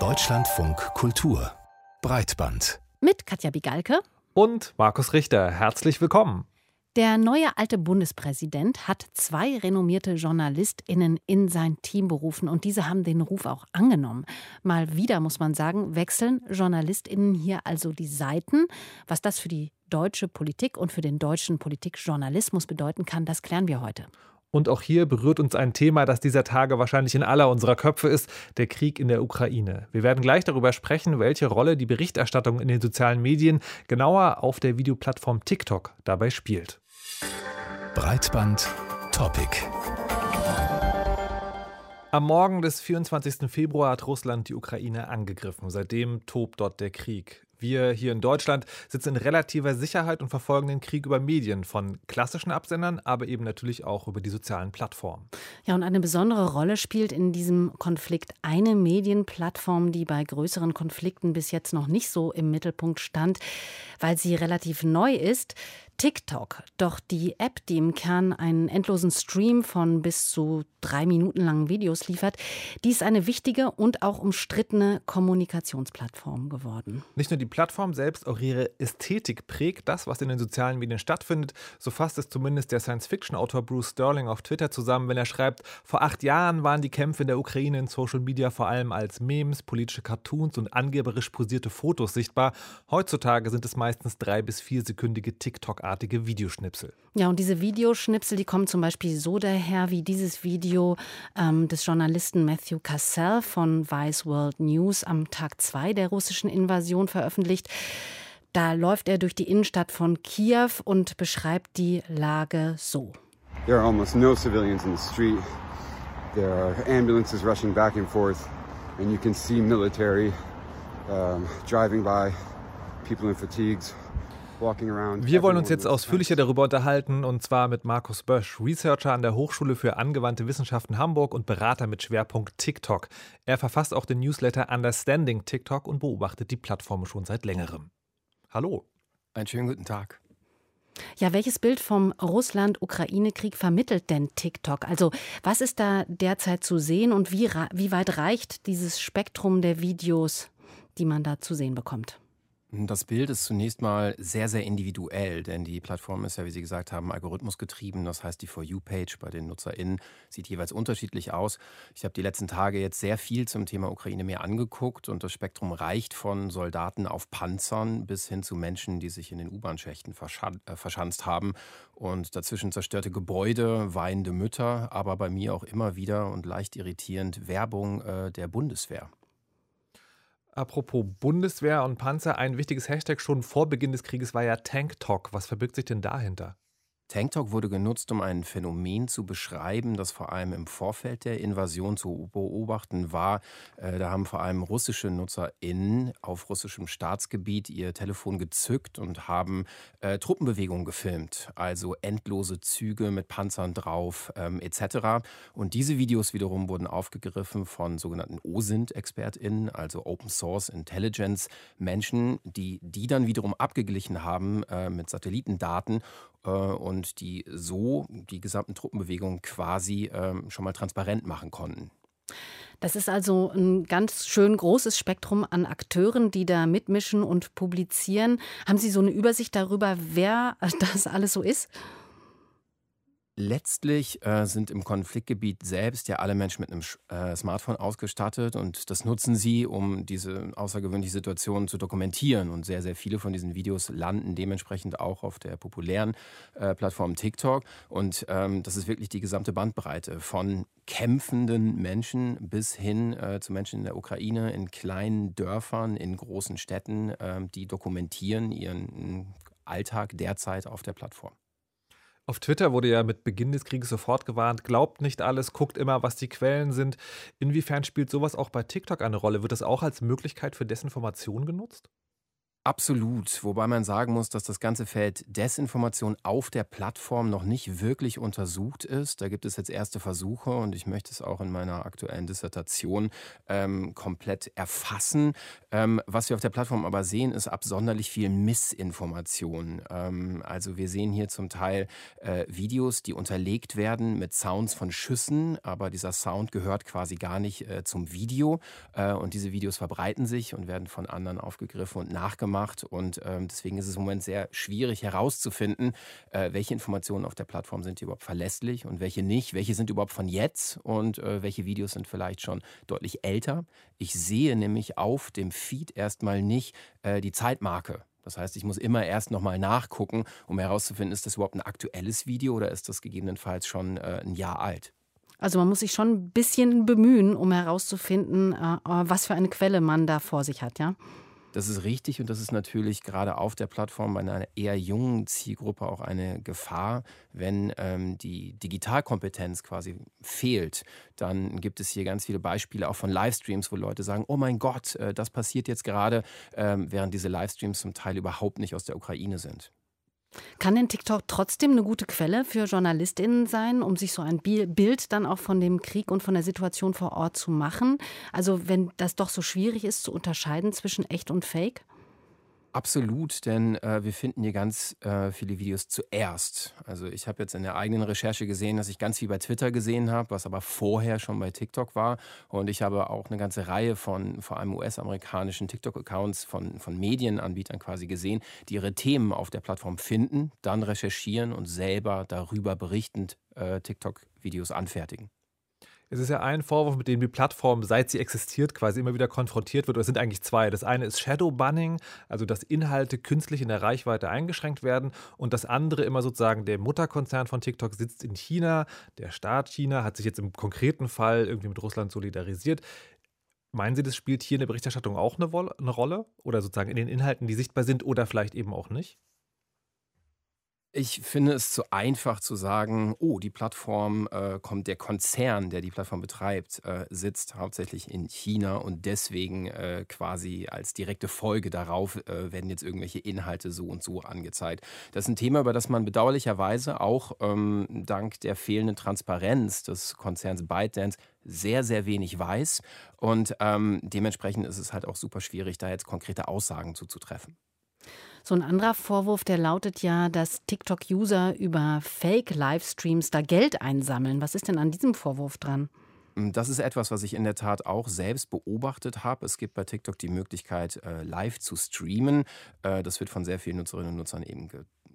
Deutschlandfunk Kultur Breitband mit Katja Bigalke und Markus Richter. Herzlich willkommen. Der neue alte Bundespräsident hat zwei renommierte JournalistInnen in sein Team berufen und diese haben den Ruf auch angenommen. Mal wieder, muss man sagen, wechseln JournalistInnen hier also die Seiten. Was das für die deutsche Politik und für den deutschen Politikjournalismus bedeuten kann, das klären wir heute. Und auch hier berührt uns ein Thema, das dieser Tage wahrscheinlich in aller unserer Köpfe ist, der Krieg in der Ukraine. Wir werden gleich darüber sprechen, welche Rolle die Berichterstattung in den sozialen Medien, genauer auf der Videoplattform TikTok, dabei spielt. Breitband Topic. Am Morgen des 24. Februar hat Russland die Ukraine angegriffen. Seitdem tobt dort der Krieg. Wir hier in Deutschland sitzen in relativer Sicherheit und verfolgen den Krieg über Medien von klassischen Absendern, aber eben natürlich auch über die sozialen Plattformen. Ja, und eine besondere Rolle spielt in diesem Konflikt eine Medienplattform, die bei größeren Konflikten bis jetzt noch nicht so im Mittelpunkt stand, weil sie relativ neu ist. TikTok. Doch die App, die im Kern einen endlosen Stream von bis zu drei Minuten langen Videos liefert, die ist eine wichtige und auch umstrittene Kommunikationsplattform geworden. Nicht nur die Plattform selbst, auch ihre Ästhetik prägt das, was in den sozialen Medien stattfindet. So fasst es zumindest der Science-Fiction-Autor Bruce Sterling auf Twitter zusammen, wenn er schreibt, vor acht Jahren waren die Kämpfe in der Ukraine in Social Media vor allem als Memes, politische Cartoons und angeberisch posierte Fotos sichtbar. Heutzutage sind es meistens drei bis viersekündige TikTok TikTok-artige Videoschnipsel. Ja, und diese Videoschnipsel, die kommen zum Beispiel so daher wie dieses Video ähm, des Journalisten Matthew Cassell von Vice World News am Tag 2 der russischen Invasion veröffentlicht. Da läuft er durch die Innenstadt von Kiew und beschreibt die Lage so. There are almost no civilians in the street. There are ambulances rushing back and forth, and you can see military um, driving by, people in fatigues. Wir wollen uns jetzt ausführlicher darüber unterhalten und zwar mit Markus Bösch, Researcher an der Hochschule für angewandte Wissenschaften Hamburg und Berater mit Schwerpunkt TikTok. Er verfasst auch den Newsletter Understanding TikTok und beobachtet die Plattform schon seit längerem. Hallo. Einen schönen guten Tag. Ja, welches Bild vom Russland-Ukraine-Krieg vermittelt denn TikTok? Also, was ist da derzeit zu sehen und wie, wie weit reicht dieses Spektrum der Videos, die man da zu sehen bekommt? Das Bild ist zunächst mal sehr, sehr individuell, denn die Plattform ist ja, wie Sie gesagt haben, algorithmusgetrieben. Das heißt, die For You-Page bei den NutzerInnen sieht jeweils unterschiedlich aus. Ich habe die letzten Tage jetzt sehr viel zum Thema Ukraine mir angeguckt und das Spektrum reicht von Soldaten auf Panzern bis hin zu Menschen, die sich in den U-Bahn-Schächten verschan äh, verschanzt haben und dazwischen zerstörte Gebäude, weinende Mütter, aber bei mir auch immer wieder und leicht irritierend Werbung äh, der Bundeswehr. Apropos Bundeswehr und Panzer, ein wichtiges Hashtag schon vor Beginn des Krieges war ja Tank Talk. Was verbirgt sich denn dahinter? TankTalk wurde genutzt, um ein Phänomen zu beschreiben, das vor allem im Vorfeld der Invasion zu beobachten war. Äh, da haben vor allem russische NutzerInnen auf russischem Staatsgebiet ihr Telefon gezückt und haben äh, Truppenbewegungen gefilmt, also endlose Züge mit Panzern drauf ähm, etc. Und diese Videos wiederum wurden aufgegriffen von sogenannten OSINT-ExpertInnen, also Open Source Intelligence Menschen, die die dann wiederum abgeglichen haben äh, mit Satellitendaten und die so die gesamten Truppenbewegungen quasi ähm, schon mal transparent machen konnten. Das ist also ein ganz schön großes Spektrum an Akteuren, die da mitmischen und publizieren. Haben Sie so eine Übersicht darüber, wer das alles so ist? Letztlich äh, sind im Konfliktgebiet selbst ja alle Menschen mit einem äh, Smartphone ausgestattet und das nutzen sie, um diese außergewöhnliche Situation zu dokumentieren. Und sehr, sehr viele von diesen Videos landen dementsprechend auch auf der populären äh, Plattform TikTok. Und ähm, das ist wirklich die gesamte Bandbreite von kämpfenden Menschen bis hin äh, zu Menschen in der Ukraine, in kleinen Dörfern, in großen Städten, ähm, die dokumentieren ihren Alltag derzeit auf der Plattform. Auf Twitter wurde ja mit Beginn des Krieges sofort gewarnt, glaubt nicht alles, guckt immer, was die Quellen sind. Inwiefern spielt sowas auch bei TikTok eine Rolle? Wird das auch als Möglichkeit für Desinformation genutzt? Absolut, wobei man sagen muss, dass das ganze Feld Desinformation auf der Plattform noch nicht wirklich untersucht ist. Da gibt es jetzt erste Versuche und ich möchte es auch in meiner aktuellen Dissertation ähm, komplett erfassen. Ähm, was wir auf der Plattform aber sehen, ist absonderlich viel Missinformation. Ähm, also wir sehen hier zum Teil äh, Videos, die unterlegt werden mit Sounds von Schüssen, aber dieser Sound gehört quasi gar nicht äh, zum Video äh, und diese Videos verbreiten sich und werden von anderen aufgegriffen und nachgemacht gemacht und ähm, deswegen ist es im Moment sehr schwierig herauszufinden, äh, welche Informationen auf der Plattform sind überhaupt verlässlich und welche nicht, welche sind überhaupt von jetzt und äh, welche Videos sind vielleicht schon deutlich älter. Ich sehe nämlich auf dem Feed erstmal nicht äh, die Zeitmarke. Das heißt, ich muss immer erst nochmal nachgucken, um herauszufinden, ist das überhaupt ein aktuelles Video oder ist das gegebenenfalls schon äh, ein Jahr alt. Also man muss sich schon ein bisschen bemühen, um herauszufinden, äh, was für eine Quelle man da vor sich hat, ja? Das ist richtig und das ist natürlich gerade auf der Plattform bei einer eher jungen Zielgruppe auch eine Gefahr. Wenn ähm, die Digitalkompetenz quasi fehlt, dann gibt es hier ganz viele Beispiele auch von Livestreams, wo Leute sagen, oh mein Gott, äh, das passiert jetzt gerade, äh, während diese Livestreams zum Teil überhaupt nicht aus der Ukraine sind. Kann denn TikTok trotzdem eine gute Quelle für JournalistInnen sein, um sich so ein Bild dann auch von dem Krieg und von der Situation vor Ort zu machen? Also, wenn das doch so schwierig ist zu unterscheiden zwischen echt und fake? Absolut, denn äh, wir finden hier ganz äh, viele Videos zuerst. Also ich habe jetzt in der eigenen Recherche gesehen, dass ich ganz viel bei Twitter gesehen habe, was aber vorher schon bei TikTok war. Und ich habe auch eine ganze Reihe von vor allem US-amerikanischen TikTok-Accounts von, von Medienanbietern quasi gesehen, die ihre Themen auf der Plattform finden, dann recherchieren und selber darüber berichtend äh, TikTok-Videos anfertigen. Es ist ja ein Vorwurf, mit dem die Plattform, seit sie existiert, quasi immer wieder konfrontiert wird. Oder es sind eigentlich zwei. Das eine ist Shadow Banning, also dass Inhalte künstlich in der Reichweite eingeschränkt werden. Und das andere immer sozusagen, der Mutterkonzern von TikTok sitzt in China. Der Staat China hat sich jetzt im konkreten Fall irgendwie mit Russland solidarisiert. Meinen Sie, das spielt hier in der Berichterstattung auch eine, eine Rolle? Oder sozusagen in den Inhalten, die sichtbar sind oder vielleicht eben auch nicht? Ich finde es zu einfach zu sagen, oh, die Plattform äh, kommt, der Konzern, der die Plattform betreibt, äh, sitzt hauptsächlich in China und deswegen äh, quasi als direkte Folge darauf äh, werden jetzt irgendwelche Inhalte so und so angezeigt. Das ist ein Thema, über das man bedauerlicherweise auch ähm, dank der fehlenden Transparenz des Konzerns ByteDance sehr, sehr wenig weiß und ähm, dementsprechend ist es halt auch super schwierig, da jetzt konkrete Aussagen zuzutreffen. So ein anderer Vorwurf, der lautet ja, dass TikTok-User über Fake-Livestreams da Geld einsammeln. Was ist denn an diesem Vorwurf dran? Das ist etwas, was ich in der Tat auch selbst beobachtet habe. Es gibt bei TikTok die Möglichkeit, äh, live zu streamen. Äh, das wird von sehr vielen Nutzerinnen und Nutzern eben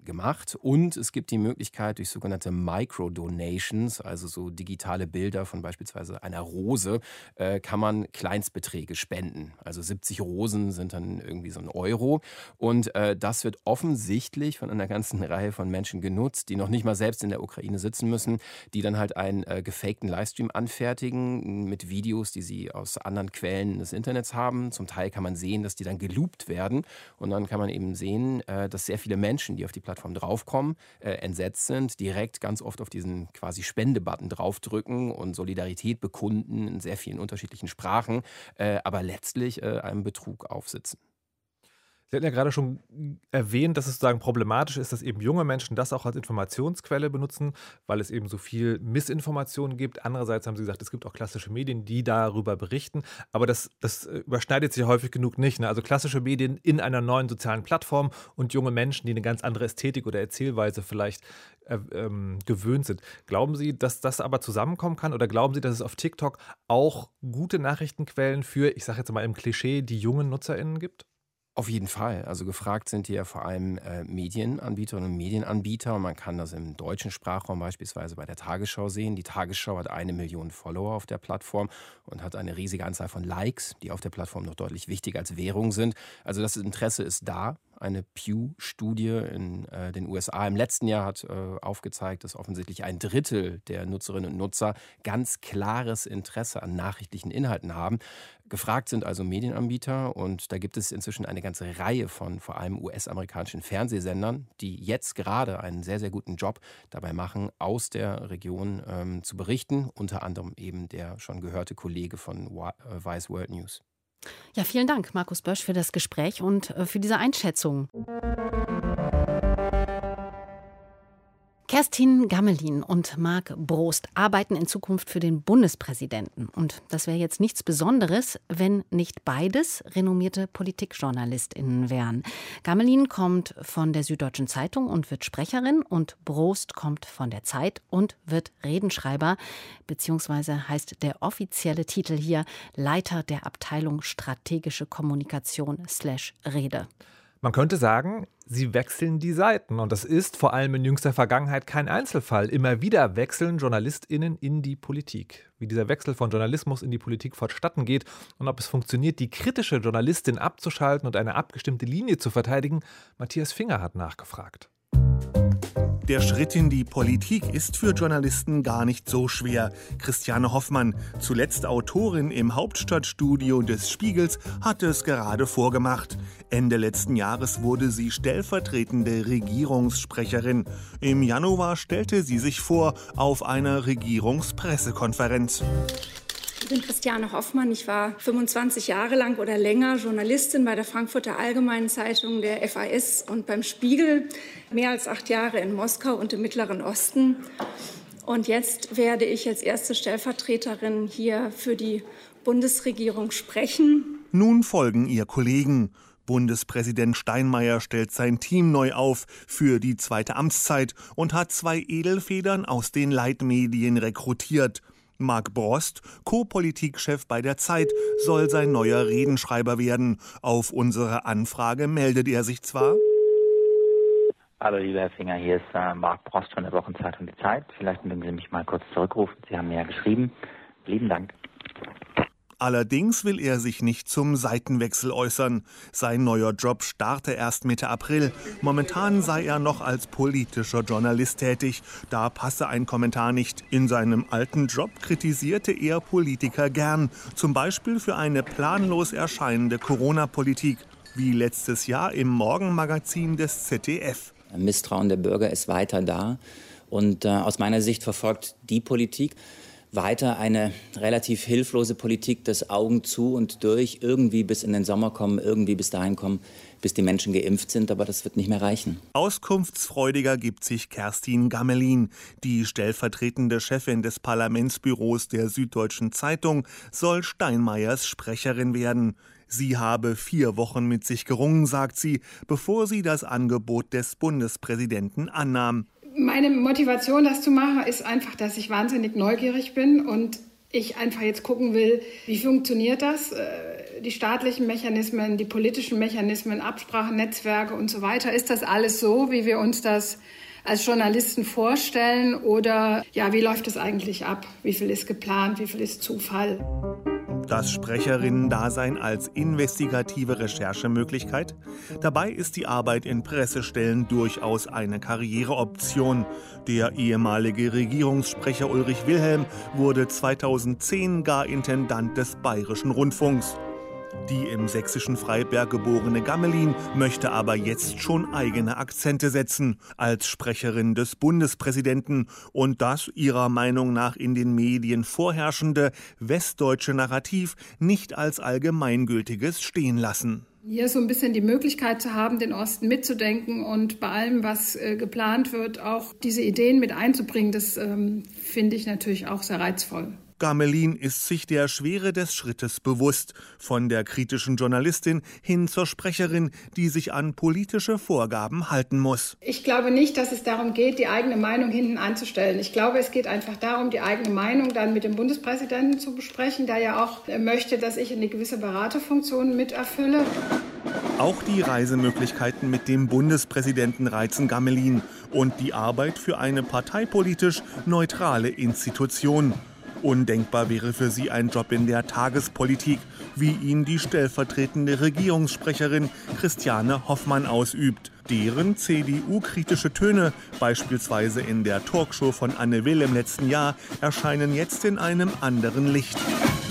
gemacht. Und es gibt die Möglichkeit durch sogenannte Micro-Donations, also so digitale Bilder von beispielsweise einer Rose, äh, kann man Kleinstbeträge spenden. Also 70 Rosen sind dann irgendwie so ein Euro. Und äh, das wird offensichtlich von einer ganzen Reihe von Menschen genutzt, die noch nicht mal selbst in der Ukraine sitzen müssen, die dann halt einen äh, gefakten Livestream anfertigen mit Videos, die sie aus anderen Quellen des Internets haben. Zum Teil kann man sehen, dass die dann geloopt werden. Und dann kann man eben sehen, äh, dass sehr viele Menschen, die auf die Plattform Plattform draufkommen, äh, entsetzt sind, direkt ganz oft auf diesen quasi Spende-Button draufdrücken und Solidarität bekunden in sehr vielen unterschiedlichen Sprachen, äh, aber letztlich äh, einem Betrug aufsitzen. Sie hatten ja gerade schon erwähnt, dass es sozusagen problematisch ist, dass eben junge Menschen das auch als Informationsquelle benutzen, weil es eben so viel Missinformation gibt. Andererseits haben Sie gesagt, es gibt auch klassische Medien, die darüber berichten. Aber das, das äh, überschneidet sich häufig genug nicht. Ne? Also klassische Medien in einer neuen sozialen Plattform und junge Menschen, die eine ganz andere Ästhetik oder Erzählweise vielleicht äh, ähm, gewöhnt sind. Glauben Sie, dass das aber zusammenkommen kann? Oder glauben Sie, dass es auf TikTok auch gute Nachrichtenquellen für, ich sage jetzt mal im Klischee, die jungen NutzerInnen gibt? Auf jeden Fall. Also gefragt sind hier vor allem äh, Medienanbieterinnen und Medienanbieter. Und man kann das im deutschen Sprachraum beispielsweise bei der Tagesschau sehen. Die Tagesschau hat eine Million Follower auf der Plattform und hat eine riesige Anzahl von Likes, die auf der Plattform noch deutlich wichtiger als Währung sind. Also das Interesse ist da eine Pew-Studie in äh, den USA im letzten Jahr hat äh, aufgezeigt, dass offensichtlich ein Drittel der Nutzerinnen und Nutzer ganz klares Interesse an nachrichtlichen Inhalten haben. Gefragt sind also Medienanbieter und da gibt es inzwischen eine ganze Reihe von vor allem US-amerikanischen Fernsehsendern, die jetzt gerade einen sehr, sehr guten Job dabei machen, aus der Region ähm, zu berichten. Unter anderem eben der schon gehörte Kollege von Vice World News. Ja, vielen Dank, Markus Bösch, für das Gespräch und äh, für diese Einschätzung. Kerstin Gammelin und Marc Brost arbeiten in Zukunft für den Bundespräsidenten. Und das wäre jetzt nichts Besonderes, wenn nicht beides renommierte Politikjournalistinnen wären. Gammelin kommt von der Süddeutschen Zeitung und wird Sprecherin und Brost kommt von der Zeit und wird Redenschreiber, beziehungsweise heißt der offizielle Titel hier Leiter der Abteilung Strategische Kommunikation slash Rede. Man könnte sagen, sie wechseln die Seiten. Und das ist vor allem in jüngster Vergangenheit kein Einzelfall. Immer wieder wechseln JournalistInnen in die Politik. Wie dieser Wechsel von Journalismus in die Politik fortstatten geht und ob es funktioniert, die kritische Journalistin abzuschalten und eine abgestimmte Linie zu verteidigen, Matthias Finger hat nachgefragt. Der Schritt in die Politik ist für Journalisten gar nicht so schwer. Christiane Hoffmann, zuletzt Autorin im Hauptstadtstudio des Spiegels, hat es gerade vorgemacht. Ende letzten Jahres wurde sie stellvertretende Regierungssprecherin. Im Januar stellte sie sich vor auf einer Regierungspressekonferenz. Ich bin Christiane Hoffmann. Ich war 25 Jahre lang oder länger Journalistin bei der Frankfurter Allgemeinen Zeitung, der FAS und beim Spiegel. Mehr als acht Jahre in Moskau und im Mittleren Osten. Und jetzt werde ich als erste Stellvertreterin hier für die Bundesregierung sprechen. Nun folgen ihr Kollegen. Bundespräsident Steinmeier stellt sein Team neu auf für die zweite Amtszeit und hat zwei Edelfedern aus den Leitmedien rekrutiert. Marc Brost, Co-Politikchef bei der Zeit, soll sein neuer Redenschreiber werden. Auf unsere Anfrage meldet er sich zwar. Hallo, lieber Herr Finger, hier ist äh, Marc Brost von der Wochenzeitung Die Zeit. Vielleicht mögen Sie mich mal kurz zurückrufen. Sie haben mir ja geschrieben. Lieben Dank. Allerdings will er sich nicht zum Seitenwechsel äußern. Sein neuer Job starte erst Mitte April. Momentan sei er noch als politischer Journalist tätig. Da passe ein Kommentar nicht. In seinem alten Job kritisierte er Politiker gern. Zum Beispiel für eine planlos erscheinende Corona-Politik. Wie letztes Jahr im Morgenmagazin des ZDF. Misstrauen der Bürger ist weiter da. Und äh, aus meiner Sicht verfolgt die Politik, weiter eine relativ hilflose Politik, das Augen zu und durch, irgendwie bis in den Sommer kommen, irgendwie bis dahin kommen, bis die Menschen geimpft sind, aber das wird nicht mehr reichen. Auskunftsfreudiger gibt sich Kerstin Gammelin. Die stellvertretende Chefin des Parlamentsbüros der Süddeutschen Zeitung soll Steinmeiers Sprecherin werden. Sie habe vier Wochen mit sich gerungen, sagt sie, bevor sie das Angebot des Bundespräsidenten annahm meine Motivation, das zu machen, ist einfach, dass ich wahnsinnig neugierig bin und ich einfach jetzt gucken will, wie funktioniert das, äh, die staatlichen Mechanismen, die politischen Mechanismen, Absprachen, Netzwerke und so weiter. Ist das alles so, wie wir uns das als Journalisten vorstellen oder ja, wie läuft es eigentlich ab? Wie viel ist geplant, wie viel ist Zufall? Das Sprecherinnen-Dasein als investigative Recherchemöglichkeit? Dabei ist die Arbeit in Pressestellen durchaus eine Karriereoption. Der ehemalige Regierungssprecher Ulrich Wilhelm wurde 2010 gar Intendant des Bayerischen Rundfunks. Die im sächsischen Freiberg geborene Gammelin möchte aber jetzt schon eigene Akzente setzen als Sprecherin des Bundespräsidenten und das ihrer Meinung nach in den Medien vorherrschende westdeutsche Narrativ nicht als allgemeingültiges stehen lassen. Hier so ein bisschen die Möglichkeit zu haben, den Osten mitzudenken und bei allem, was äh, geplant wird, auch diese Ideen mit einzubringen, das ähm, finde ich natürlich auch sehr reizvoll. Gamelin ist sich der Schwere des Schrittes bewusst, von der kritischen Journalistin hin zur Sprecherin, die sich an politische Vorgaben halten muss. Ich glaube nicht, dass es darum geht, die eigene Meinung hinten anzustellen. Ich glaube, es geht einfach darum, die eigene Meinung dann mit dem Bundespräsidenten zu besprechen, der ja auch möchte, dass ich eine gewisse Beraterfunktion mit erfülle. Auch die Reisemöglichkeiten mit dem Bundespräsidenten reizen Gamelin und die Arbeit für eine parteipolitisch neutrale Institution. Undenkbar wäre für sie ein Job in der Tagespolitik, wie ihn die stellvertretende Regierungssprecherin Christiane Hoffmann ausübt. Deren CDU-kritische Töne, beispielsweise in der Talkshow von Anne Will im letzten Jahr, erscheinen jetzt in einem anderen Licht.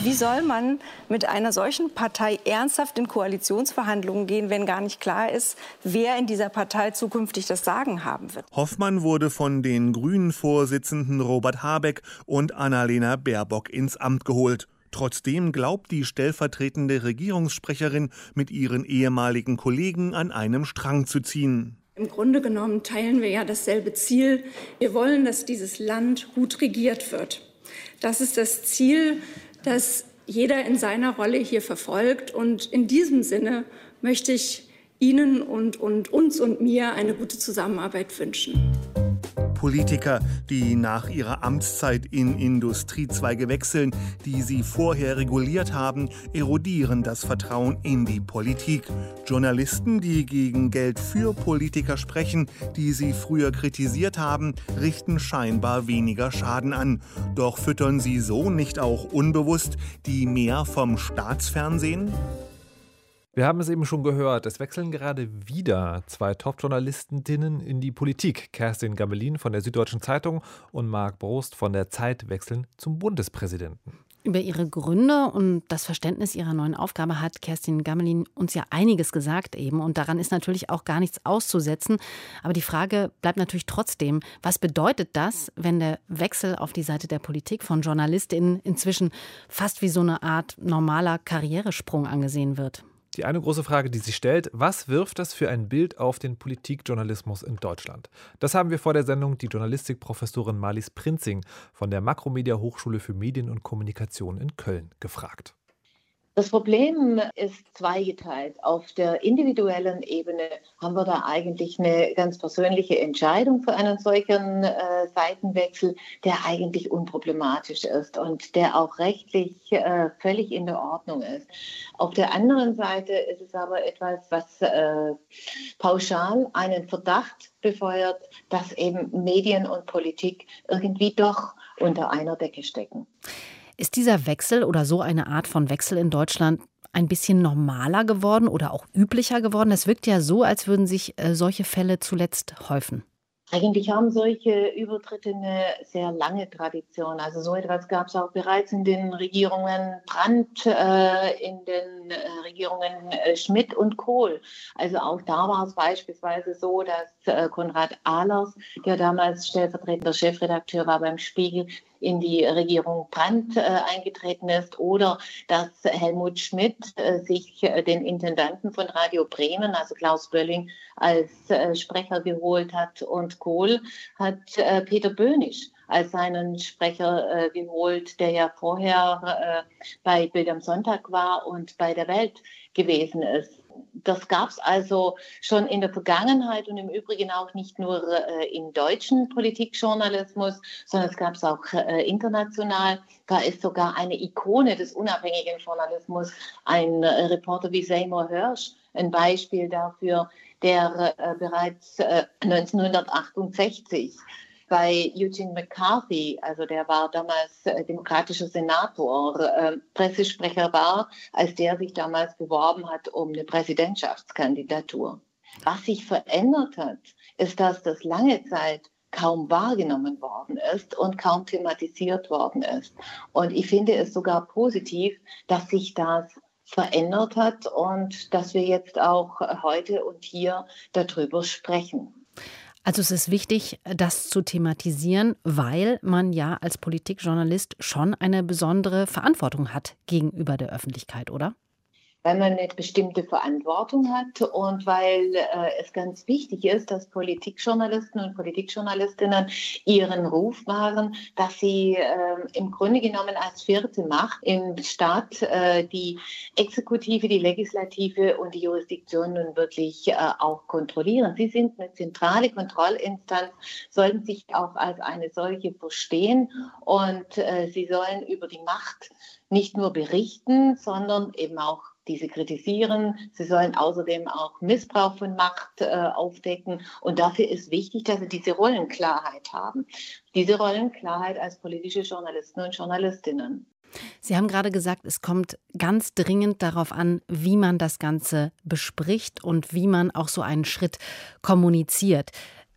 Wie soll man mit einer solchen Partei ernsthaft in Koalitionsverhandlungen gehen, wenn gar nicht klar ist, wer in dieser Partei zukünftig das Sagen haben wird? Hoffmann wurde von den Grünen-Vorsitzenden Robert Habeck und Annalena Baerbock ins Amt geholt. Trotzdem glaubt die stellvertretende Regierungssprecherin, mit ihren ehemaligen Kollegen an einem Strang zu ziehen. Im Grunde genommen teilen wir ja dasselbe Ziel. Wir wollen, dass dieses Land gut regiert wird. Das ist das Ziel, das jeder in seiner Rolle hier verfolgt. Und in diesem Sinne möchte ich Ihnen und, und uns und mir eine gute Zusammenarbeit wünschen. Politiker, die nach ihrer Amtszeit in Industriezweige wechseln, die sie vorher reguliert haben, erodieren das Vertrauen in die Politik. Journalisten, die gegen Geld für Politiker sprechen, die sie früher kritisiert haben, richten scheinbar weniger Schaden an. Doch füttern sie so nicht auch unbewusst die mehr vom Staatsfernsehen? Wir haben es eben schon gehört, es wechseln gerade wieder zwei Top-Journalistinnen in die Politik. Kerstin Gamelin von der Süddeutschen Zeitung und Marc Brost von der Zeit wechseln zum Bundespräsidenten. Über ihre Gründe und das Verständnis ihrer neuen Aufgabe hat Kerstin Gamelin uns ja einiges gesagt eben. Und daran ist natürlich auch gar nichts auszusetzen. Aber die Frage bleibt natürlich trotzdem, was bedeutet das, wenn der Wechsel auf die Seite der Politik von JournalistInnen inzwischen fast wie so eine Art normaler Karrieresprung angesehen wird? Die eine große Frage, die sich stellt, was wirft das für ein Bild auf den Politikjournalismus in Deutschland? Das haben wir vor der Sendung die Journalistikprofessorin Marlies Prinzing von der Makromedia Hochschule für Medien und Kommunikation in Köln gefragt. Das Problem ist zweigeteilt. Auf der individuellen Ebene haben wir da eigentlich eine ganz persönliche Entscheidung für einen solchen äh, Seitenwechsel, der eigentlich unproblematisch ist und der auch rechtlich äh, völlig in der Ordnung ist. Auf der anderen Seite ist es aber etwas, was äh, pauschal einen Verdacht befeuert, dass eben Medien und Politik irgendwie doch unter einer Decke stecken. Ist dieser Wechsel oder so eine Art von Wechsel in Deutschland ein bisschen normaler geworden oder auch üblicher geworden? Es wirkt ja so, als würden sich äh, solche Fälle zuletzt häufen. Eigentlich haben solche Übertritte eine sehr lange Tradition. Also so etwas gab es auch bereits in den Regierungen Brandt, äh, in den äh, Regierungen äh, Schmidt und Kohl. Also auch da war es beispielsweise so, dass äh, Konrad Ahlers, der damals stellvertretender Chefredakteur war beim Spiegel, in die Regierung Brandt äh, eingetreten ist oder dass Helmut Schmidt äh, sich äh, den Intendanten von Radio Bremen, also Klaus Bölling, als äh, Sprecher geholt hat und Kohl hat äh, Peter Böhnisch als seinen Sprecher äh, geholt, der ja vorher bei Bild am Sonntag war und bei der Welt gewesen ist das gab es also schon in der Vergangenheit und im Übrigen auch nicht nur äh, im deutschen Politikjournalismus, sondern es gab es auch äh, international. Da ist sogar eine Ikone des unabhängigen Journalismus, ein äh, Reporter wie Seymour Hirsch, ein Beispiel dafür, der äh, bereits 1968 äh, bei Eugene McCarthy, also der war damals äh, demokratischer Senator, äh, Pressesprecher war, als der sich damals beworben hat um eine Präsidentschaftskandidatur. Was sich verändert hat, ist, dass das lange Zeit kaum wahrgenommen worden ist und kaum thematisiert worden ist. Und ich finde es sogar positiv, dass sich das verändert hat und dass wir jetzt auch heute und hier darüber sprechen. Also es ist wichtig, das zu thematisieren, weil man ja als Politikjournalist schon eine besondere Verantwortung hat gegenüber der Öffentlichkeit, oder? Weil man eine bestimmte Verantwortung hat und weil äh, es ganz wichtig ist, dass Politikjournalisten und Politikjournalistinnen ihren Ruf wahren, dass sie äh, im Grunde genommen als vierte Macht im Staat äh, die Exekutive, die Legislative und die Jurisdiktion nun wirklich äh, auch kontrollieren. Sie sind eine zentrale Kontrollinstanz, sollten sich auch als eine solche verstehen und äh, sie sollen über die Macht nicht nur berichten, sondern eben auch diese kritisieren. Sie sollen außerdem auch Missbrauch von Macht äh, aufdecken. Und dafür ist wichtig, dass sie diese Rollenklarheit haben. Diese Rollenklarheit als politische Journalisten und Journalistinnen. Sie haben gerade gesagt, es kommt ganz dringend darauf an, wie man das Ganze bespricht und wie man auch so einen Schritt kommuniziert.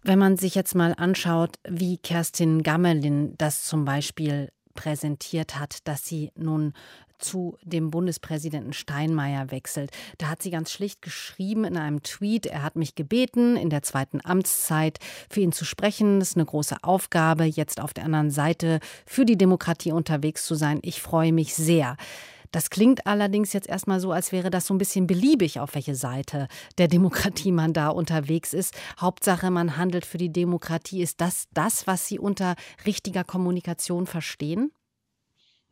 Wenn man sich jetzt mal anschaut, wie Kerstin Gammelin das zum Beispiel präsentiert hat, dass sie nun zu dem Bundespräsidenten Steinmeier wechselt. Da hat sie ganz schlicht geschrieben in einem Tweet, er hat mich gebeten, in der zweiten Amtszeit für ihn zu sprechen. Das ist eine große Aufgabe, jetzt auf der anderen Seite für die Demokratie unterwegs zu sein. Ich freue mich sehr. Das klingt allerdings jetzt erstmal so, als wäre das so ein bisschen beliebig, auf welche Seite der Demokratie man da unterwegs ist. Hauptsache, man handelt für die Demokratie. Ist das das, was Sie unter richtiger Kommunikation verstehen?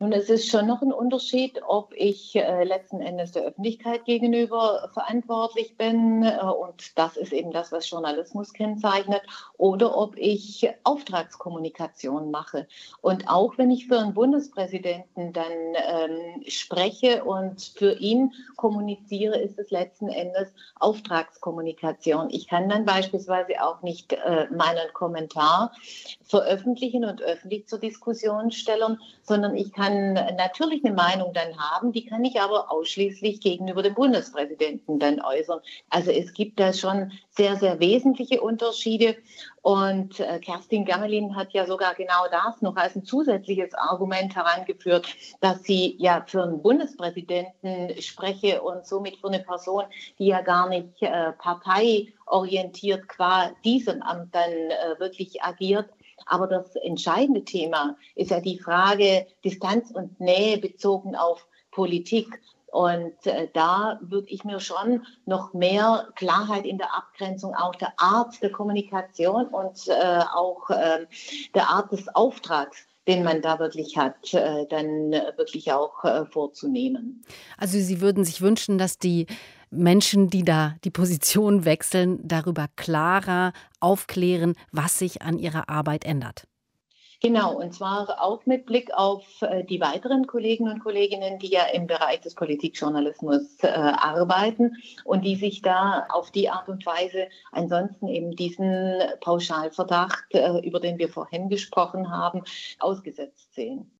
Nun, es ist schon noch ein Unterschied, ob ich äh, letzten Endes der Öffentlichkeit gegenüber verantwortlich bin, äh, und das ist eben das, was Journalismus kennzeichnet, oder ob ich Auftragskommunikation mache. Und auch wenn ich für einen Bundespräsidenten dann ähm, spreche und für ihn kommuniziere, ist es letzten Endes Auftragskommunikation. Ich kann dann beispielsweise auch nicht äh, meinen Kommentar veröffentlichen und öffentlich zur Diskussion stellen, sondern ich kann kann natürlich eine Meinung dann haben, die kann ich aber ausschließlich gegenüber dem Bundespräsidenten dann äußern. Also es gibt da schon sehr, sehr wesentliche Unterschiede. Und äh, Kerstin Gammelin hat ja sogar genau das noch als ein zusätzliches Argument herangeführt, dass sie ja für einen Bundespräsidenten spreche und somit für eine Person, die ja gar nicht äh, parteiorientiert qua diesem Amt dann äh, wirklich agiert, aber das entscheidende Thema ist ja die Frage Distanz und Nähe bezogen auf Politik. Und äh, da würde ich mir schon noch mehr Klarheit in der Abgrenzung auch der Art der Kommunikation und äh, auch äh, der Art des Auftrags den man da wirklich hat, äh, dann wirklich auch äh, vorzunehmen. Also Sie würden sich wünschen, dass die Menschen, die da die Position wechseln, darüber klarer aufklären, was sich an ihrer Arbeit ändert. Genau, und zwar auch mit Blick auf äh, die weiteren Kolleginnen und Kolleginnen, die ja im Bereich des Politikjournalismus äh, arbeiten und die sich da auf die Art und Weise ansonsten eben diesen Pauschalverdacht, äh, über den wir vorhin gesprochen haben, ausgesetzt sehen.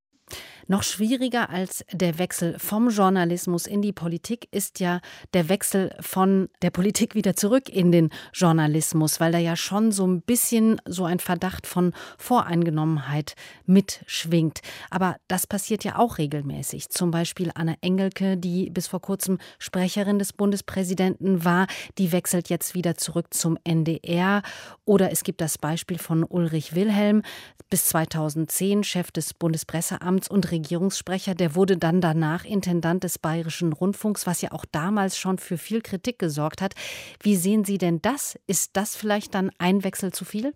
Noch schwieriger als der Wechsel vom Journalismus in die Politik ist ja der Wechsel von der Politik wieder zurück in den Journalismus, weil da ja schon so ein bisschen so ein Verdacht von Voreingenommenheit mitschwingt. Aber das passiert ja auch regelmäßig. Zum Beispiel Anna Engelke, die bis vor kurzem Sprecherin des Bundespräsidenten war, die wechselt jetzt wieder zurück zum NDR. Oder es gibt das Beispiel von Ulrich Wilhelm, bis 2010 Chef des Bundespresseamts und Regierungssprecher, der wurde dann danach Intendant des Bayerischen Rundfunks, was ja auch damals schon für viel Kritik gesorgt hat. Wie sehen Sie denn das? Ist das vielleicht dann ein Wechsel zu viel?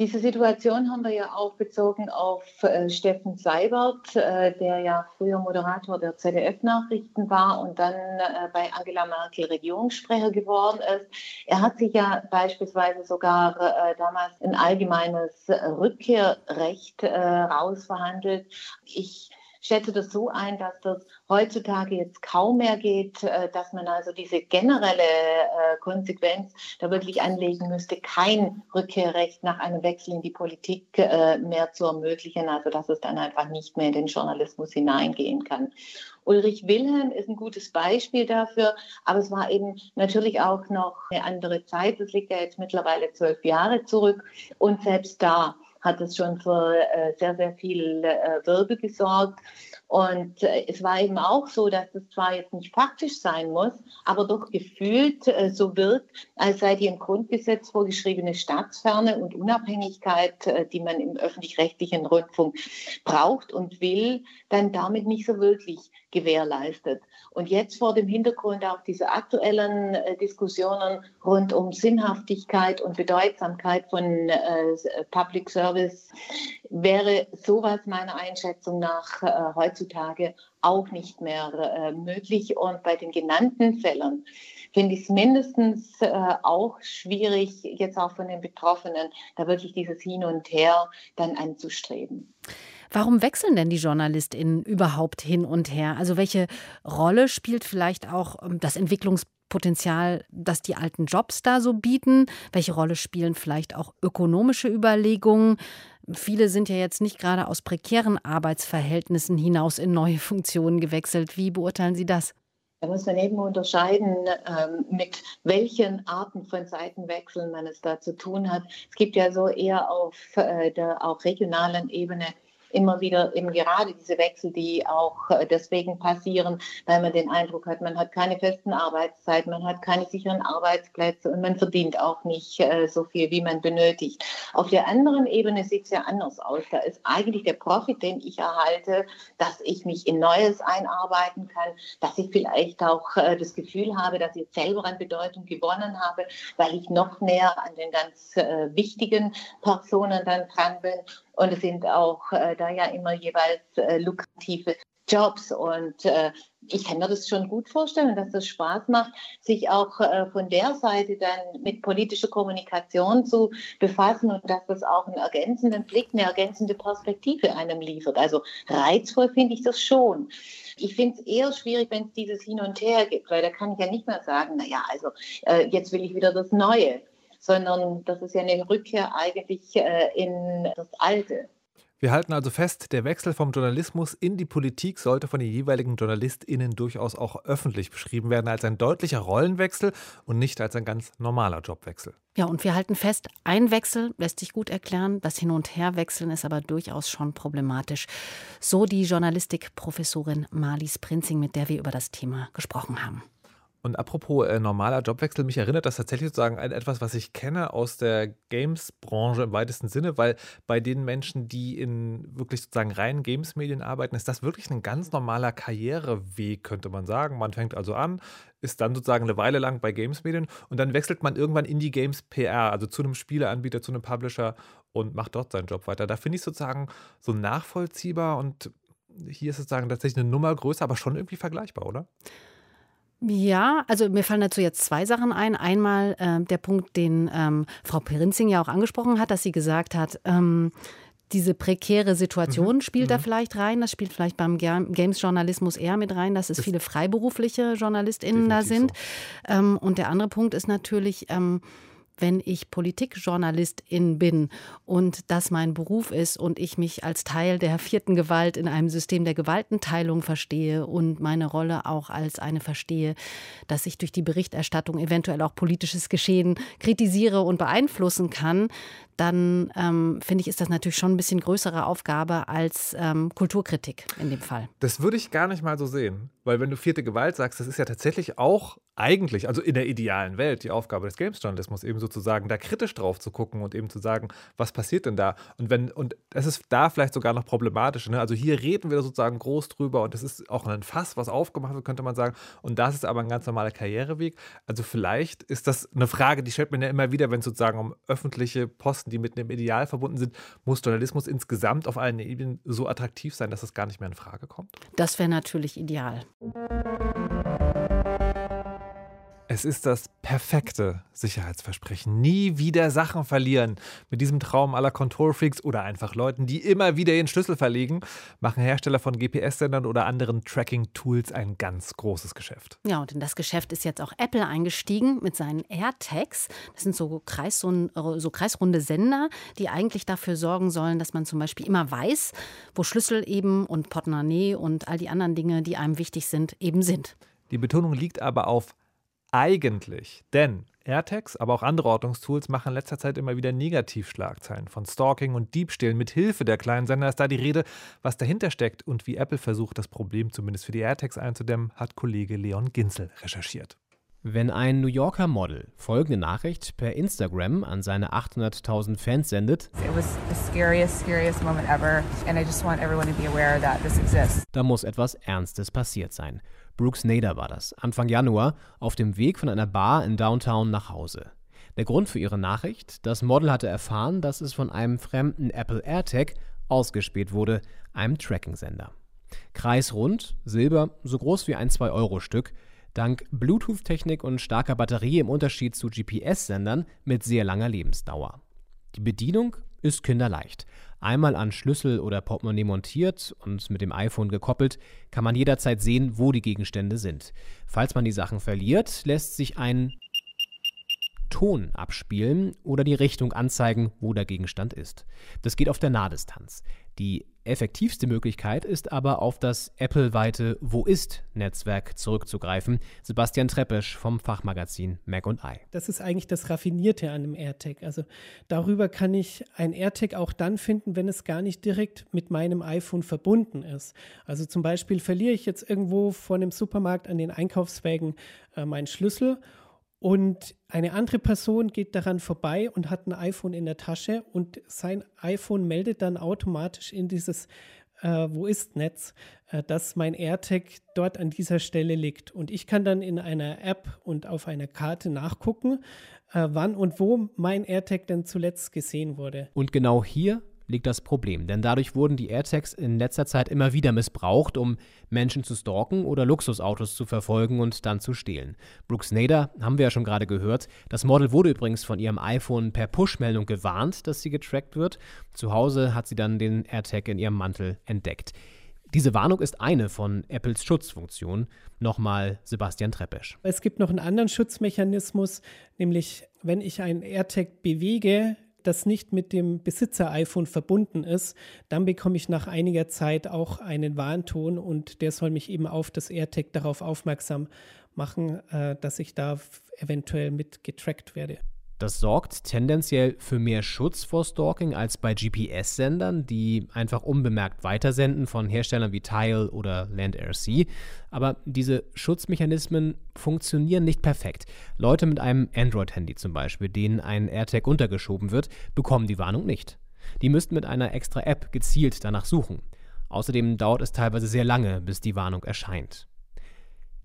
Diese Situation haben wir ja auch bezogen auf äh, Steffen Seibert, äh, der ja früher Moderator der ZDF-Nachrichten war und dann äh, bei Angela Merkel Regierungssprecher geworden ist. Er hat sich ja beispielsweise sogar äh, damals ein allgemeines Rückkehrrecht äh, rausverhandelt. Ich schätze das so ein, dass das heutzutage jetzt kaum mehr geht, äh, dass man also diese generelle äh, Konsequenz da wirklich anlegen müsste, kein Rückkehrrecht nach einem Wechsel in die Politik äh, mehr zu ermöglichen, also dass es dann einfach nicht mehr in den Journalismus hineingehen kann. Ulrich Wilhelm ist ein gutes Beispiel dafür, aber es war eben natürlich auch noch eine andere Zeit. Das liegt ja jetzt mittlerweile zwölf Jahre zurück und selbst da hat es schon für äh, sehr, sehr viel äh, Wirbel gesorgt. Und äh, es war eben auch so, dass es zwar jetzt nicht faktisch sein muss, aber doch gefühlt so wirkt, als sei die im Grundgesetz vorgeschriebene Staatsferne und Unabhängigkeit, die man im öffentlich-rechtlichen Rundfunk braucht und will, dann damit nicht so wirklich gewährleistet. Und jetzt vor dem Hintergrund auch dieser aktuellen Diskussionen rund um Sinnhaftigkeit und Bedeutsamkeit von Public Service wäre sowas meiner Einschätzung nach äh, heutzutage auch nicht mehr äh, möglich. Und bei den genannten Fällen finde ich es mindestens äh, auch schwierig, jetzt auch von den Betroffenen, da wirklich dieses Hin und Her dann anzustreben. Warum wechseln denn die JournalistInnen überhaupt hin und her? Also welche Rolle spielt vielleicht auch ähm, das Entwicklungspotenzial, das die alten Jobs da so bieten? Welche Rolle spielen vielleicht auch ökonomische Überlegungen? Viele sind ja jetzt nicht gerade aus prekären Arbeitsverhältnissen hinaus in neue Funktionen gewechselt. Wie beurteilen Sie das? Da muss man eben unterscheiden, ähm, mit welchen Arten von Seitenwechseln man es da zu tun hat. Es gibt ja so eher auf äh, der auch regionalen Ebene immer wieder eben gerade diese Wechsel, die auch äh, deswegen passieren, weil man den Eindruck hat, man hat keine festen Arbeitszeiten, man hat keine sicheren Arbeitsplätze und man verdient auch nicht äh, so viel, wie man benötigt. Auf der anderen Ebene sieht es ja anders aus. Da ist eigentlich der Profit, den ich erhalte, dass ich mich in Neues einarbeiten kann, dass ich vielleicht auch äh, das Gefühl habe, dass ich selber an Bedeutung gewonnen habe, weil ich noch näher an den ganz wichtigen Personen dann dran bin. Und es sind auch äh, da ja immer jeweils äh, lukrative Jobs. Und äh, ich kann mir das schon gut vorstellen, dass das Spaß macht, sich auch äh, von der Seite dann mit politischer Kommunikation zu befassen und dass das auch einen ergänzenden Blick, eine ergänzende Perspektive einem liefert. Also reizvoll finde ich das schon. Ich finde es eher schwierig, wenn es dieses Hin und Her gibt, weil da kann ich ja nicht mehr sagen, naja, also äh, jetzt will ich wieder das Neue, sondern das ist ja eine Rückkehr eigentlich äh, in das Alte. Wir halten also fest, der Wechsel vom Journalismus in die Politik sollte von den jeweiligen JournalistInnen durchaus auch öffentlich beschrieben werden als ein deutlicher Rollenwechsel und nicht als ein ganz normaler Jobwechsel. Ja, und wir halten fest, ein Wechsel lässt sich gut erklären, das Hin- und Herwechseln ist aber durchaus schon problematisch. So die Journalistikprofessorin Marlies Prinzing, mit der wir über das Thema gesprochen haben. Und apropos äh, normaler Jobwechsel, mich erinnert das tatsächlich sozusagen an etwas, was ich kenne aus der Games-Branche im weitesten Sinne, weil bei den Menschen, die in wirklich sozusagen reinen Games-Medien arbeiten, ist das wirklich ein ganz normaler Karriereweg, könnte man sagen. Man fängt also an, ist dann sozusagen eine Weile lang bei Games-Medien und dann wechselt man irgendwann in die Games-PR, also zu einem Spieleanbieter, zu einem Publisher und macht dort seinen Job weiter. Da finde ich sozusagen so nachvollziehbar und hier ist sozusagen tatsächlich eine Nummer größer, aber schon irgendwie vergleichbar, oder? Ja, also mir fallen dazu jetzt zwei Sachen ein. Einmal äh, der Punkt, den ähm, Frau Perinzing ja auch angesprochen hat, dass sie gesagt hat, ähm, diese prekäre Situation mhm. spielt mhm. da vielleicht rein. Das spielt vielleicht beim Games-Journalismus eher mit rein, dass es viele freiberufliche JournalistInnen da sind. So. Ähm, und der andere Punkt ist natürlich, ähm, wenn ich Politikjournalistin bin und das mein Beruf ist und ich mich als Teil der vierten Gewalt in einem System der Gewaltenteilung verstehe und meine Rolle auch als eine verstehe, dass ich durch die Berichterstattung eventuell auch politisches Geschehen kritisiere und beeinflussen kann, dann ähm, finde ich, ist das natürlich schon ein bisschen größere Aufgabe als ähm, Kulturkritik in dem Fall. Das würde ich gar nicht mal so sehen. Weil wenn du vierte Gewalt sagst, das ist ja tatsächlich auch eigentlich, also in der idealen Welt, die Aufgabe des Games-Journalismus, eben sozusagen da kritisch drauf zu gucken und eben zu sagen, was passiert denn da? Und wenn, und es ist da vielleicht sogar noch problematisch. Ne? Also hier reden wir sozusagen groß drüber und das ist auch ein Fass, was aufgemacht wird, könnte man sagen. Und das ist aber ein ganz normaler Karriereweg. Also vielleicht ist das eine Frage, die stellt man ja immer wieder, wenn es sozusagen um öffentliche Posten, die mit einem Ideal verbunden sind, muss Journalismus insgesamt auf allen Ebenen so attraktiv sein, dass es gar nicht mehr in Frage kommt? Das wäre natürlich ideal. Es ist das perfekte Sicherheitsversprechen. Nie wieder Sachen verlieren. Mit diesem Traum aller Control-Freaks oder einfach Leuten, die immer wieder ihren Schlüssel verlegen, machen Hersteller von GPS-Sendern oder anderen Tracking-Tools ein ganz großes Geschäft. Ja, und in das Geschäft ist jetzt auch Apple eingestiegen mit seinen AirTags. Das sind so, Kreis, so, so kreisrunde Sender, die eigentlich dafür sorgen sollen, dass man zum Beispiel immer weiß, wo Schlüssel eben und Portemonnaie und all die anderen Dinge, die einem wichtig sind, eben sind. Die Betonung liegt aber auf eigentlich. Denn AirTags, aber auch andere Ortungstools machen in letzter Zeit immer wieder Negativschlagzeilen von Stalking und Diebstählen mit Hilfe der kleinen Sender. Ist da die Rede, was dahinter steckt und wie Apple versucht, das Problem zumindest für die AirTags einzudämmen, hat Kollege Leon Ginzel recherchiert. Wenn ein New Yorker Model folgende Nachricht per Instagram an seine 800.000 Fans sendet, scariest, scariest da muss etwas Ernstes passiert sein. Brooks Nader war das, Anfang Januar, auf dem Weg von einer Bar in Downtown nach Hause. Der Grund für ihre Nachricht? Das Model hatte erfahren, dass es von einem fremden Apple AirTag ausgespäht wurde, einem Tracking-Sender. Kreisrund, Silber, so groß wie ein 2-Euro-Stück, dank Bluetooth-Technik und starker Batterie im Unterschied zu GPS-Sendern mit sehr langer Lebensdauer. Die Bedienung ist kinderleicht. Einmal an Schlüssel oder Portemonnaie montiert und mit dem iPhone gekoppelt, kann man jederzeit sehen, wo die Gegenstände sind. Falls man die Sachen verliert, lässt sich ein Ton abspielen oder die Richtung anzeigen, wo der Gegenstand ist. Das geht auf der Nahdistanz. Die effektivste Möglichkeit ist aber auf das Apple-weite Wo ist-Netzwerk zurückzugreifen. Sebastian Treppesch vom Fachmagazin Mac und I. Das ist eigentlich das Raffinierte an dem AirTag. Also darüber kann ich ein AirTag auch dann finden, wenn es gar nicht direkt mit meinem iPhone verbunden ist. Also zum Beispiel verliere ich jetzt irgendwo vor einem Supermarkt an den Einkaufswägen äh, meinen Schlüssel und eine andere Person geht daran vorbei und hat ein iPhone in der Tasche und sein iPhone meldet dann automatisch in dieses äh, Wo ist Netz, äh, dass mein AirTag dort an dieser Stelle liegt. Und ich kann dann in einer App und auf einer Karte nachgucken, äh, wann und wo mein AirTag denn zuletzt gesehen wurde. Und genau hier liegt das Problem, denn dadurch wurden die AirTags in letzter Zeit immer wieder missbraucht, um Menschen zu stalken oder Luxusautos zu verfolgen und dann zu stehlen. Brooke Snyder haben wir ja schon gerade gehört. Das Model wurde übrigens von ihrem iPhone per Push-Meldung gewarnt, dass sie getrackt wird. Zu Hause hat sie dann den AirTag in ihrem Mantel entdeckt. Diese Warnung ist eine von Apples Schutzfunktionen. Nochmal Sebastian Treppesch. Es gibt noch einen anderen Schutzmechanismus, nämlich wenn ich einen AirTag bewege, das nicht mit dem Besitzer-iPhone verbunden ist, dann bekomme ich nach einiger Zeit auch einen Warnton und der soll mich eben auf das AirTag darauf aufmerksam machen, äh, dass ich da eventuell mit getrackt werde. Das sorgt tendenziell für mehr Schutz vor Stalking als bei GPS-Sendern, die einfach unbemerkt weitersenden von Herstellern wie Tile oder LandRC. Aber diese Schutzmechanismen funktionieren nicht perfekt. Leute mit einem Android-Handy zum Beispiel, denen ein AirTag untergeschoben wird, bekommen die Warnung nicht. Die müssten mit einer extra App gezielt danach suchen. Außerdem dauert es teilweise sehr lange, bis die Warnung erscheint.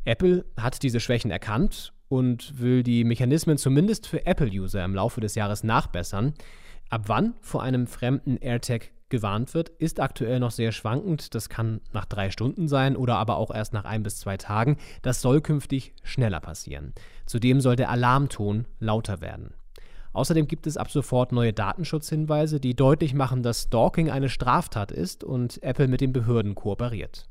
Apple hat diese Schwächen erkannt und will die Mechanismen zumindest für Apple-User im Laufe des Jahres nachbessern. Ab wann vor einem fremden AirTag gewarnt wird, ist aktuell noch sehr schwankend. Das kann nach drei Stunden sein oder aber auch erst nach ein bis zwei Tagen. Das soll künftig schneller passieren. Zudem soll der Alarmton lauter werden. Außerdem gibt es ab sofort neue Datenschutzhinweise, die deutlich machen, dass Stalking eine Straftat ist und Apple mit den Behörden kooperiert.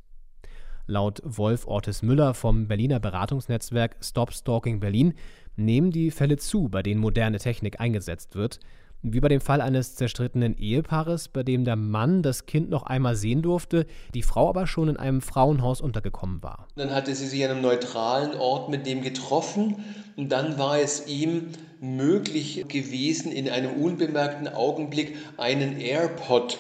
Laut Wolf Ortis Müller vom Berliner Beratungsnetzwerk Stop Stalking Berlin nehmen die Fälle zu, bei denen moderne Technik eingesetzt wird. Wie bei dem Fall eines zerstrittenen Ehepaares, bei dem der Mann das Kind noch einmal sehen durfte, die Frau aber schon in einem Frauenhaus untergekommen war. Dann hatte sie sich an einem neutralen Ort mit dem getroffen und dann war es ihm möglich gewesen, in einem unbemerkten Augenblick einen AirPod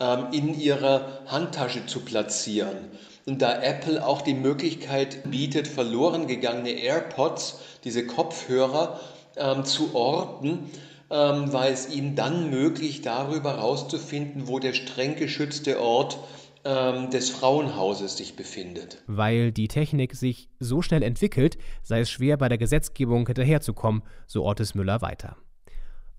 ähm, in ihrer Handtasche zu platzieren. Und da Apple auch die Möglichkeit bietet, verloren gegangene AirPods, diese Kopfhörer, ähm, zu orten, ähm, war es ihm dann möglich, darüber herauszufinden, wo der streng geschützte Ort ähm, des Frauenhauses sich befindet. Weil die Technik sich so schnell entwickelt, sei es schwer, bei der Gesetzgebung hinterherzukommen, so Ortes Müller weiter.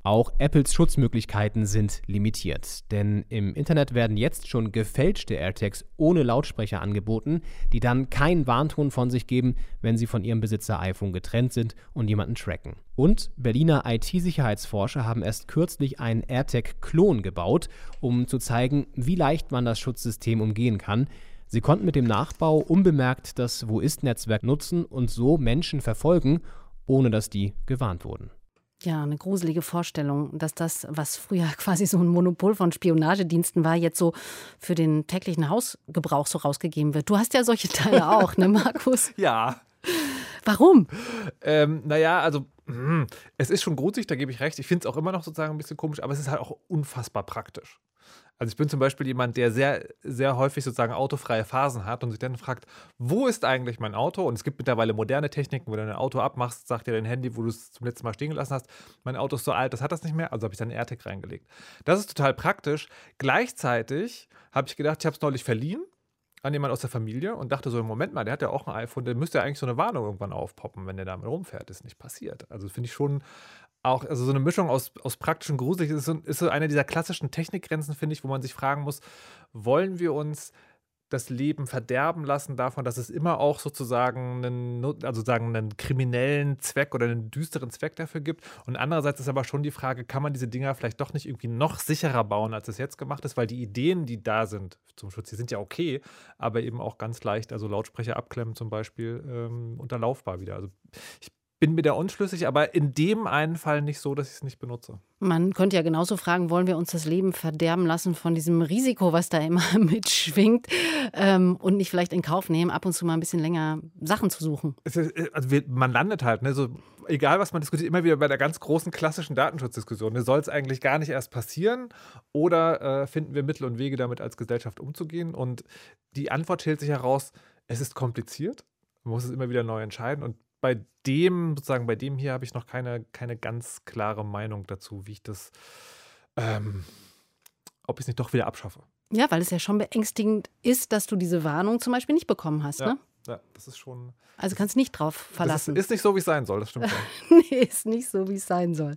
Auch Apples Schutzmöglichkeiten sind limitiert, denn im Internet werden jetzt schon gefälschte AirTags ohne Lautsprecher angeboten, die dann keinen Warnton von sich geben, wenn sie von ihrem Besitzer iPhone getrennt sind und jemanden tracken. Und Berliner IT-Sicherheitsforscher haben erst kürzlich einen AirTag-Klon gebaut, um zu zeigen, wie leicht man das Schutzsystem umgehen kann. Sie konnten mit dem Nachbau unbemerkt das Wo ist-Netzwerk nutzen und so Menschen verfolgen, ohne dass die gewarnt wurden. Ja, eine gruselige Vorstellung, dass das, was früher quasi so ein Monopol von Spionagediensten war, jetzt so für den täglichen Hausgebrauch so rausgegeben wird. Du hast ja solche Teile auch, ne, Markus? ja. Warum? Ähm, naja, also hm, es ist schon gruselig, da gebe ich recht. Ich finde es auch immer noch sozusagen ein bisschen komisch, aber es ist halt auch unfassbar praktisch. Also ich bin zum Beispiel jemand, der sehr, sehr häufig sozusagen autofreie Phasen hat und sich dann fragt, wo ist eigentlich mein Auto? Und es gibt mittlerweile moderne Techniken, wo du dein Auto abmachst, sagt dir dein Handy, wo du es zum letzten Mal stehen gelassen hast, mein Auto ist so alt, das hat das nicht mehr, also habe ich dann AirTag reingelegt. Das ist total praktisch. Gleichzeitig habe ich gedacht, ich habe es neulich verliehen an jemand aus der Familie und dachte so, Moment mal, der hat ja auch ein iPhone, der müsste ja eigentlich so eine Warnung irgendwann aufpoppen, wenn der damit rumfährt. Ist nicht passiert. Also finde ich schon auch, also so eine Mischung aus, aus praktisch gruselig ist, ist so eine dieser klassischen Technikgrenzen, finde ich, wo man sich fragen muss, wollen wir uns das Leben verderben lassen davon, dass es immer auch sozusagen einen, also sagen, einen kriminellen Zweck oder einen düsteren Zweck dafür gibt. Und andererseits ist aber schon die Frage, kann man diese Dinger vielleicht doch nicht irgendwie noch sicherer bauen, als es jetzt gemacht ist, weil die Ideen, die da sind zum Schutz, die sind ja okay, aber eben auch ganz leicht, also Lautsprecher abklemmen zum Beispiel, ähm, unterlaufbar wieder. Also ich bin mir da unschlüssig, aber in dem einen Fall nicht so, dass ich es nicht benutze. Man könnte ja genauso fragen, wollen wir uns das Leben verderben lassen von diesem Risiko, was da immer mitschwingt ähm, und nicht vielleicht in Kauf nehmen, ab und zu mal ein bisschen länger Sachen zu suchen? Ist, äh, also man landet halt, ne, so, egal was man diskutiert, immer wieder bei der ganz großen klassischen Datenschutzdiskussion. Ne, Soll es eigentlich gar nicht erst passieren oder äh, finden wir Mittel und Wege, damit als Gesellschaft umzugehen? Und die Antwort stellt sich heraus, es ist kompliziert. Man muss es immer wieder neu entscheiden. Und bei dem, sozusagen bei dem hier, habe ich noch keine, keine ganz klare Meinung dazu, wie ich das, ähm, ob ich es nicht doch wieder abschaffe. Ja, weil es ja schon beängstigend ist, dass du diese Warnung zum Beispiel nicht bekommen hast, ja, ne? Ja, das ist schon. Also kannst nicht drauf verlassen. Ist, ist nicht so, wie es sein soll, das stimmt schon. nee, ist nicht so, wie es sein soll.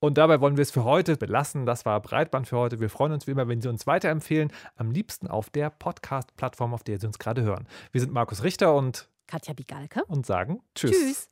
Und dabei wollen wir es für heute belassen. Das war Breitband für heute. Wir freuen uns wie immer, wenn Sie uns weiterempfehlen. Am liebsten auf der Podcast-Plattform, auf der Sie uns gerade hören. Wir sind Markus Richter und Katja Bigalke und sagen Tschüss. Tschüss.